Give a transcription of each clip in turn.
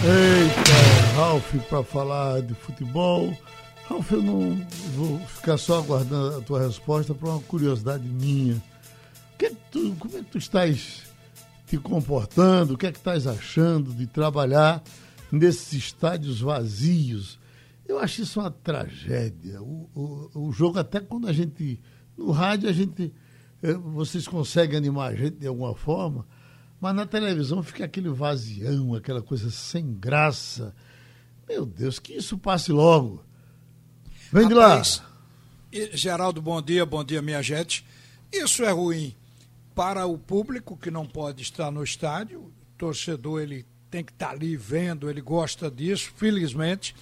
Eita, Ralf, para falar de futebol. Ralf, eu não vou ficar só aguardando a tua resposta para uma curiosidade minha. É que tu, como é que tu estás te comportando? O que é que estás achando de trabalhar nesses estádios vazios? Eu acho isso uma tragédia. O, o, o jogo, até quando a gente. No rádio, a gente. Eh, vocês conseguem animar a gente de alguma forma mas na televisão fica aquele vazião, aquela coisa sem graça. Meu Deus, que isso passe logo. Vem de lá. Geraldo, bom dia, bom dia, minha gente. Isso é ruim para o público que não pode estar no estádio. O torcedor ele tem que estar ali vendo, ele gosta disso, felizmente.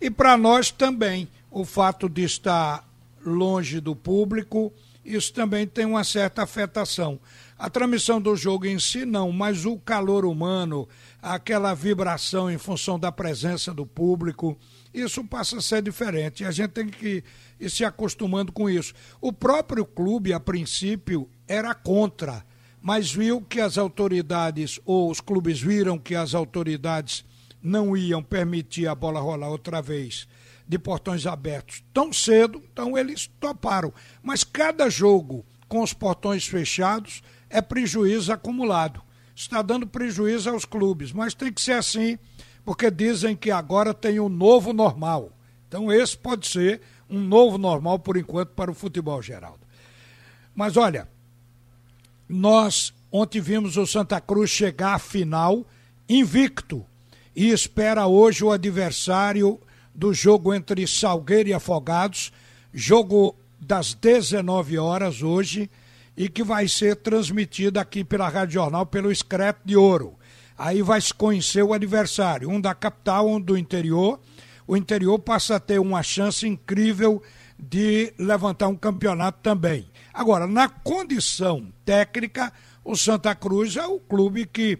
E para nós também, o fato de estar longe do público, isso também tem uma certa afetação. A transmissão do jogo em si não, mas o calor humano, aquela vibração em função da presença do público, isso passa a ser diferente. A gente tem que ir se acostumando com isso. O próprio clube, a princípio, era contra, mas viu que as autoridades, ou os clubes viram que as autoridades não iam permitir a bola rolar outra vez de portões abertos tão cedo, então eles toparam. Mas cada jogo com os portões fechados é prejuízo acumulado. Está dando prejuízo aos clubes, mas tem que ser assim, porque dizem que agora tem um novo normal. Então, esse pode ser um novo normal, por enquanto, para o futebol, Geraldo. Mas olha, nós ontem vimos o Santa Cruz chegar à final invicto e espera hoje o adversário do jogo entre Salgueiro e Afogados, jogo das 19 horas hoje e que vai ser transmitida aqui pela Rádio Jornal pelo Excreto de Ouro. Aí vai se conhecer o adversário, um da capital, um do interior. O interior passa a ter uma chance incrível de levantar um campeonato também. Agora, na condição técnica, o Santa Cruz é o clube que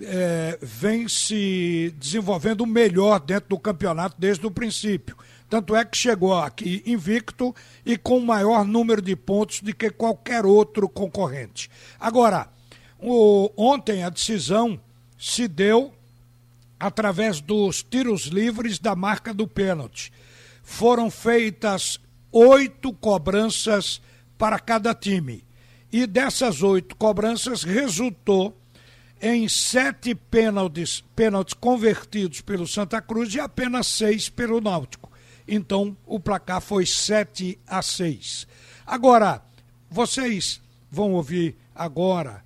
é, vem se desenvolvendo melhor dentro do campeonato desde o princípio. Tanto é que chegou aqui invicto e com maior número de pontos do que qualquer outro concorrente. Agora, o, ontem a decisão se deu através dos tiros livres da marca do pênalti. Foram feitas oito cobranças para cada time. E dessas oito cobranças resultou em sete pênaltis, pênaltis convertidos pelo Santa Cruz e apenas seis pelo Náutico. Então o placar foi 7 a 6. Agora, vocês vão ouvir agora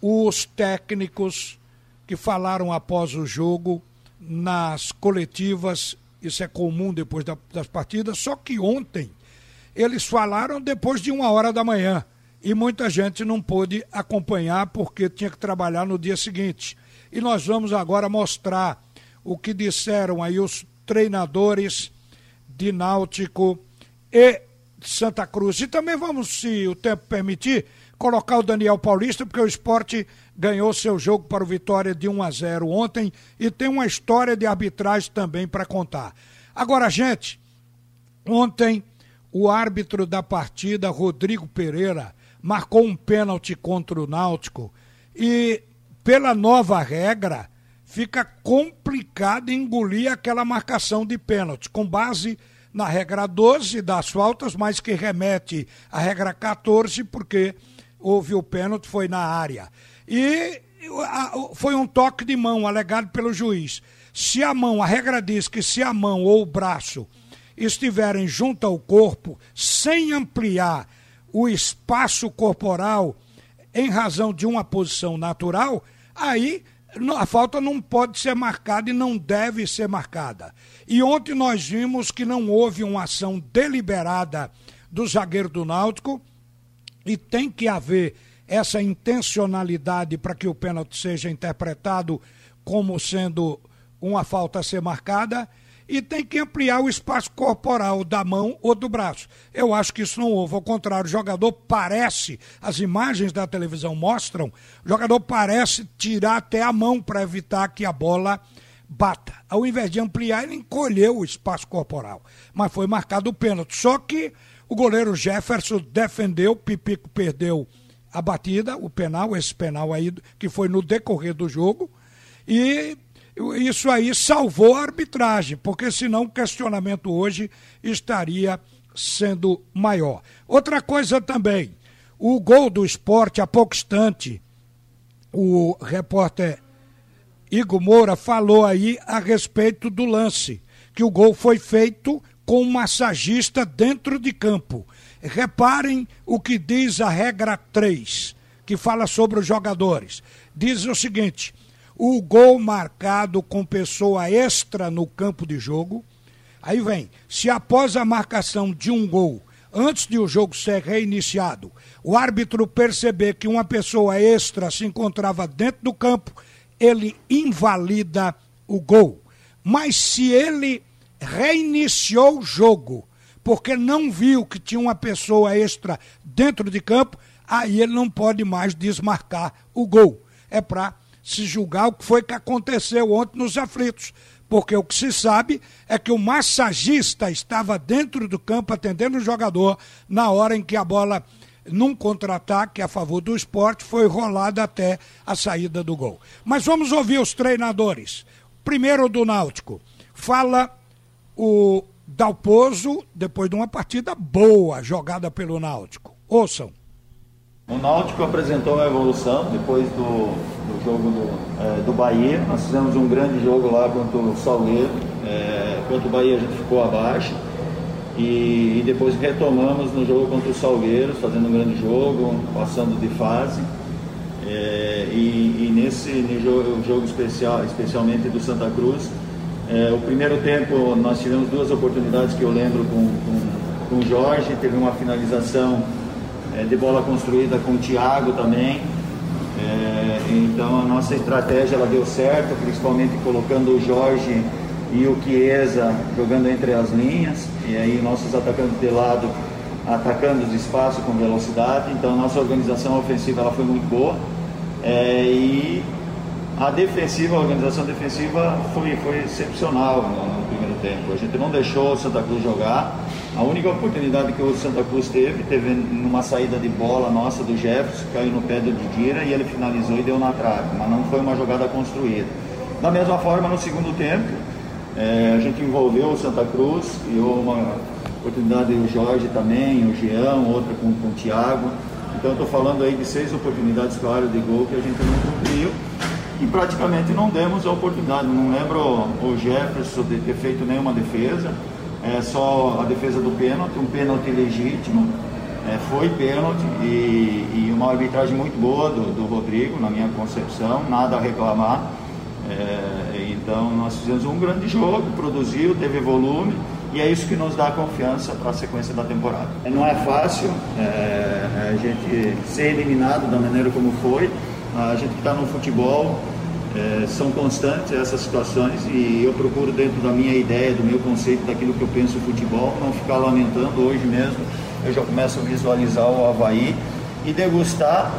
os técnicos que falaram após o jogo nas coletivas, isso é comum depois da, das partidas, só que ontem eles falaram depois de uma hora da manhã e muita gente não pôde acompanhar porque tinha que trabalhar no dia seguinte. E nós vamos agora mostrar o que disseram aí os treinadores de Náutico e Santa Cruz. E também vamos, se o tempo permitir, colocar o Daniel Paulista, porque o esporte ganhou seu jogo para o Vitória de 1 a 0 ontem e tem uma história de arbitragem também para contar. Agora, gente, ontem o árbitro da partida, Rodrigo Pereira, marcou um pênalti contra o Náutico e, pela nova regra, fica complicado engolir aquela marcação de pênalti, com base na regra 12 das faltas, mas que remete à regra 14, porque houve o pênalti, foi na área. E foi um toque de mão alegado pelo juiz. Se a mão, a regra diz que se a mão ou o braço estiverem junto ao corpo, sem ampliar o espaço corporal em razão de uma posição natural, aí a falta não pode ser marcada e não deve ser marcada. E ontem nós vimos que não houve uma ação deliberada do zagueiro do Náutico e tem que haver essa intencionalidade para que o pênalti seja interpretado como sendo uma falta a ser marcada e tem que ampliar o espaço corporal da mão ou do braço. Eu acho que isso não houve. Ao contrário, o jogador parece, as imagens da televisão mostram, o jogador parece tirar até a mão para evitar que a bola bata. Ao invés de ampliar, ele encolheu o espaço corporal. Mas foi marcado o pênalti. Só que o goleiro Jefferson defendeu, Pipico perdeu a batida, o penal, esse penal aí, que foi no decorrer do jogo. E isso aí salvou a arbitragem, porque senão o questionamento hoje estaria sendo maior. Outra coisa também, o gol do esporte, há pouco instante, o repórter Igor Moura falou aí a respeito do lance, que o gol foi feito com um massagista dentro de campo. Reparem o que diz a regra 3, que fala sobre os jogadores. Diz o seguinte: o gol marcado com pessoa extra no campo de jogo. Aí vem, se após a marcação de um gol, antes de o jogo ser reiniciado, o árbitro perceber que uma pessoa extra se encontrava dentro do campo, ele invalida o gol. Mas se ele reiniciou o jogo porque não viu que tinha uma pessoa extra dentro de campo, aí ele não pode mais desmarcar o gol. É para se julgar o que foi que aconteceu ontem nos aflitos. Porque o que se sabe é que o massagista estava dentro do campo atendendo o jogador na hora em que a bola, num contra-ataque a favor do esporte, foi rolada até a saída do gol. Mas vamos ouvir os treinadores. Primeiro do Náutico. Fala o Dalpozo, depois de uma partida boa jogada pelo Náutico. Ouçam. O Náutico apresentou uma evolução depois do, do jogo do, é, do Bahia. Nós fizemos um grande jogo lá contra o Salgueiro. É, contra o Bahia a gente ficou abaixo. E, e, depois retomamos no jogo contra o Salgueiro, fazendo um grande jogo, passando de fase. É, e, e, nesse jogo, jogo especial, especialmente do Santa Cruz, é, o primeiro tempo nós tivemos duas oportunidades que eu lembro com, com, com o Jorge, teve uma finalização é, de bola construída com o Thiago também. É, então a nossa estratégia ela deu certo, principalmente colocando o Jorge e o Chiesa jogando entre as linhas, e aí nossos atacantes de lado atacando os espaços com velocidade. Então a nossa organização ofensiva ela foi muito boa. É, e a defensiva, a organização defensiva foi, foi excepcional no, no, primeiro tempo. A gente não deixou o Santa Cruz jogar. A única oportunidade que o Santa Cruz teve, teve numa saída de bola nossa do Jefferson, caiu no pé do Didira e ele finalizou e deu na trave, mas não foi uma jogada construída. Da mesma forma, no segundo tempo, é, a gente envolveu o Santa Cruz e uma oportunidade o Jorge também, o Jean, outra com, com o Thiago. Então estou falando aí de seis oportunidades claras de gol que a gente não cumpriu e praticamente não demos a oportunidade. Não lembro o Jefferson de ter feito nenhuma defesa, é só a defesa do pênalti, um pênalti legítimo. É, foi pênalti e, e, uma arbitragem muito boa do, do, Rodrigo, na minha concepção, nada a reclamar. É, então nós fizemos um grande jogo, produziu, teve volume e é isso que nos dá confiança para a sequência da temporada. Não é fácil é, a gente ser eliminado da maneira como foi, a gente que está no futebol é, são constantes essas situações e eu procuro dentro da minha ideia, do meu conceito, daquilo que eu penso no futebol, não ficar lamentando hoje mesmo. Eu já começo a visualizar o Havaí e degustar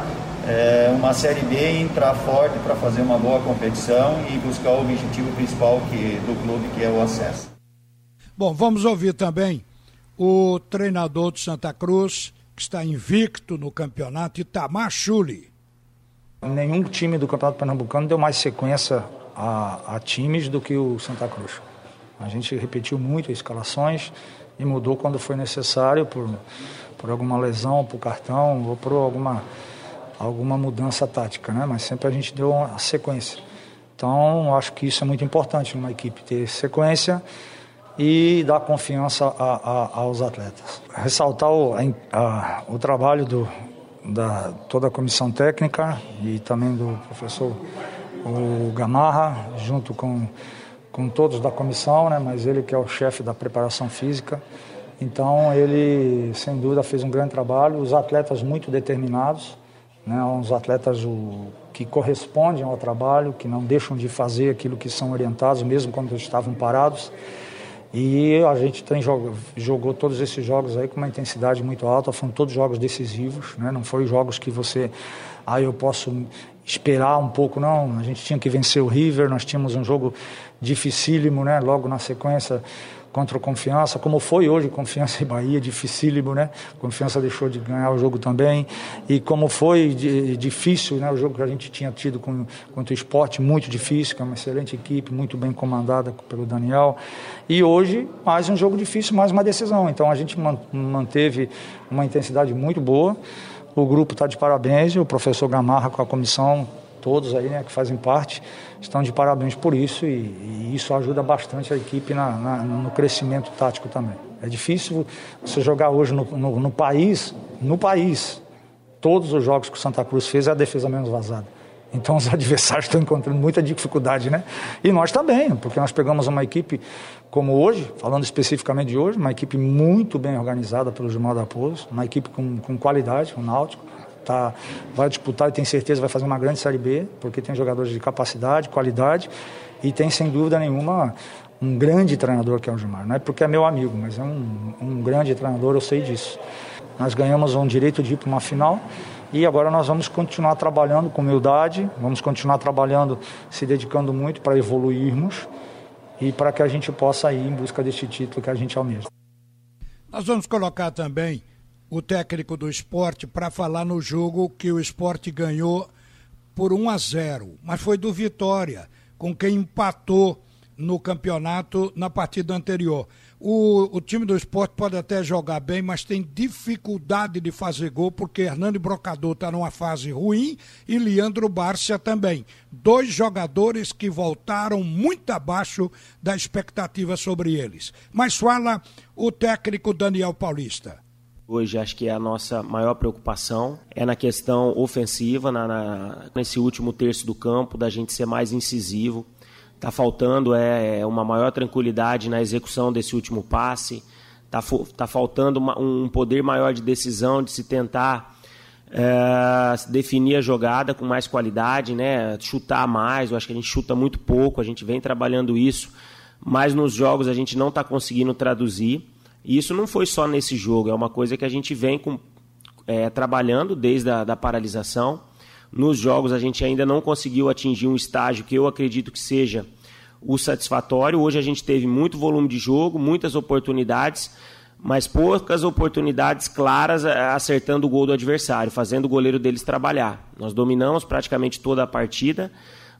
é, uma Série B entrar forte para fazer uma boa competição e buscar o objetivo principal que, do clube, que é o acesso. Bom, vamos ouvir também o treinador de Santa Cruz, que está invicto no campeonato, Itamar Chuli. Nenhum time do Campeonato Pernambucano deu mais sequência a, a times do que o Santa Cruz. A gente repetiu muito as escalações e mudou quando foi necessário por, por alguma lesão, por cartão ou por alguma, alguma mudança tática, né? Mas sempre a gente deu a sequência. Então, acho que isso é muito importante numa equipe ter sequência e dar confiança a, a, aos atletas. Ressaltar o, a, o trabalho do, da toda a comissão técnica e também do professor o Gamarra, junto com, com todos da comissão, né, mas ele que é o chefe da preparação física. Então ele, sem dúvida, fez um grande trabalho. Os atletas muito determinados, né, uns atletas o, que correspondem ao trabalho, que não deixam de fazer aquilo que são orientados, mesmo quando estavam parados. E a gente tem jogo, jogou todos esses jogos aí com uma intensidade muito alta, foram todos jogos decisivos, né? não foram jogos que você, ah, eu posso esperar um pouco, não. A gente tinha que vencer o River, nós tínhamos um jogo dificílimo, né? logo na sequência contra o Confiança, como foi hoje Confiança e Bahia, dificílimo, né? Confiança deixou de ganhar o jogo também. E como foi de, difícil, né? O jogo que a gente tinha tido com, contra o esporte, muito difícil, que é uma excelente equipe, muito bem comandada pelo Daniel. E hoje, mais um jogo difícil, mais uma decisão. Então a gente manteve uma intensidade muito boa. O grupo está de parabéns, o professor Gamarra com a comissão todos aí, né, que fazem parte, estão de parabéns por isso e, e isso ajuda bastante a equipe na, na, no crescimento tático também. É difícil você jogar hoje no, no, no país, no país, todos os jogos que o Santa Cruz fez é a defesa menos vazada. Então os adversários estão encontrando muita dificuldade, né? E nós também, porque nós pegamos uma equipe como hoje, falando especificamente de hoje, uma equipe muito bem organizada pelo Gilmar da Pouso, uma equipe com, com qualidade, o Náutico, tá, vai disputar e tem certeza vai fazer uma grande Série B, porque tem jogadores de capacidade, qualidade e tem sem dúvida nenhuma um grande treinador que é o Gilmar. Não é porque é meu amigo, mas é um, um grande treinador, eu sei disso. Nós ganhamos um direito de ir para uma final e agora nós vamos continuar trabalhando com humildade, vamos continuar trabalhando, se dedicando muito para evoluirmos e para que a gente possa ir em busca deste título que a gente almeja. Nós vamos colocar também o técnico do esporte para falar no jogo que o esporte ganhou por 1 a 0, mas foi do Vitória, com quem empatou no campeonato na partida anterior. O, o time do esporte pode até jogar bem, mas tem dificuldade de fazer gol, porque Hernando Brocador está numa fase ruim e Leandro Bárcia também. Dois jogadores que voltaram muito abaixo da expectativa sobre eles. Mas fala o técnico Daniel Paulista. Hoje acho que é a nossa maior preocupação é na questão ofensiva, na, na, nesse último terço do campo, da gente ser mais incisivo. Está faltando é, é, uma maior tranquilidade na execução desse último passe. Está tá faltando uma, um poder maior de decisão, de se tentar é, definir a jogada com mais qualidade, né? chutar mais. Eu acho que a gente chuta muito pouco, a gente vem trabalhando isso, mas nos jogos a gente não está conseguindo traduzir. E isso não foi só nesse jogo, é uma coisa que a gente vem com, é, trabalhando desde a da paralisação. Nos jogos a gente ainda não conseguiu atingir um estágio que eu acredito que seja o satisfatório. Hoje a gente teve muito volume de jogo, muitas oportunidades, mas poucas oportunidades claras é, acertando o gol do adversário, fazendo o goleiro deles trabalhar. Nós dominamos praticamente toda a partida,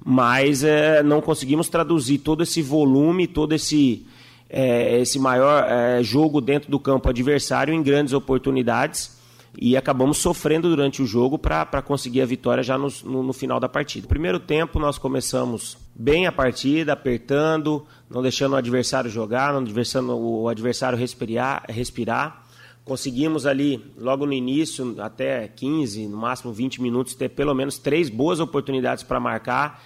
mas é, não conseguimos traduzir todo esse volume, todo esse é, esse maior é, jogo dentro do campo adversário em grandes oportunidades e acabamos sofrendo durante o jogo para conseguir a vitória já no, no, no, final da partida. Primeiro tempo nós começamos bem a partida, apertando, não deixando o adversário jogar, não deixando o adversário respirar, respirar. Conseguimos ali, logo no início, até 15, no máximo 20 minutos, ter pelo menos três boas oportunidades para marcar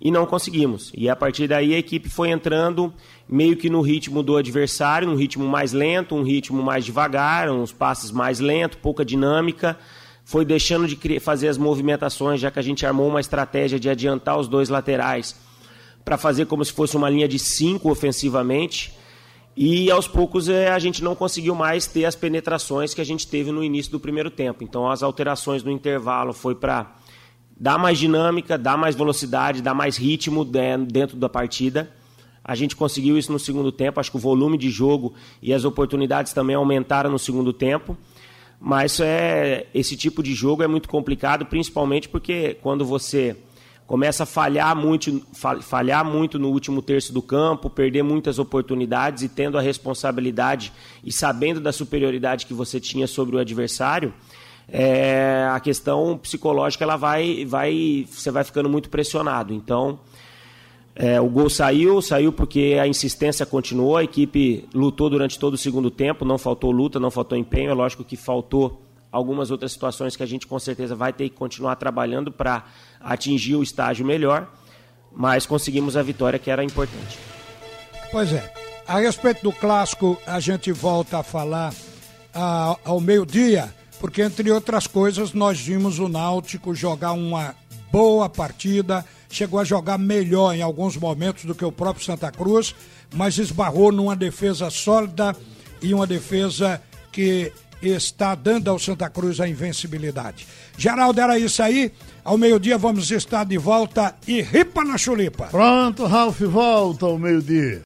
e não conseguimos. E a partir daí a equipe foi entrando meio que no ritmo do adversário, um ritmo mais lento, um ritmo mais devagar, uns passes mais lentos, pouca dinâmica. Foi deixando de fazer as movimentações, já que a gente armou uma estratégia de adiantar os dois laterais para fazer como se fosse uma linha de cinco ofensivamente. E aos poucos é, a gente não conseguiu mais ter as penetrações que a gente teve no início do primeiro tempo. Então as alterações no intervalo foi para dá mais dinâmica, dá mais velocidade, dá mais ritmo dentro da partida. A gente conseguiu isso no segundo tempo, acho que o volume de jogo e as oportunidades também aumentaram no segundo tempo. Mas é, esse tipo de jogo é muito complicado, principalmente porque quando você começa a falhar muito, falhar muito no último terço do campo, perder muitas oportunidades e tendo a responsabilidade e sabendo da superioridade que você tinha sobre o adversário, é, a questão psicológica ela vai, vai, você vai ficando muito pressionado. Então, é, o gol saiu, saiu porque a insistência continuou, a equipe lutou durante todo o segundo tempo, não faltou luta, não faltou empenho. É lógico que faltou algumas outras situações que a gente com certeza vai ter que continuar trabalhando para atingir o estágio melhor, mas conseguimos a vitória que era importante. Pois é. A respeito do clássico, a gente volta a falar ah, ao meio-dia porque entre outras coisas nós vimos o Náutico jogar uma boa partida, chegou a jogar melhor em alguns momentos do que o próprio Santa Cruz, mas esbarrou numa defesa sólida e uma defesa que está dando ao Santa Cruz a invencibilidade. Geraldo, era isso aí. Ao meio-dia vamos estar de volta e ripa na chulipa. Pronto, Ralf, volta ao meio-dia.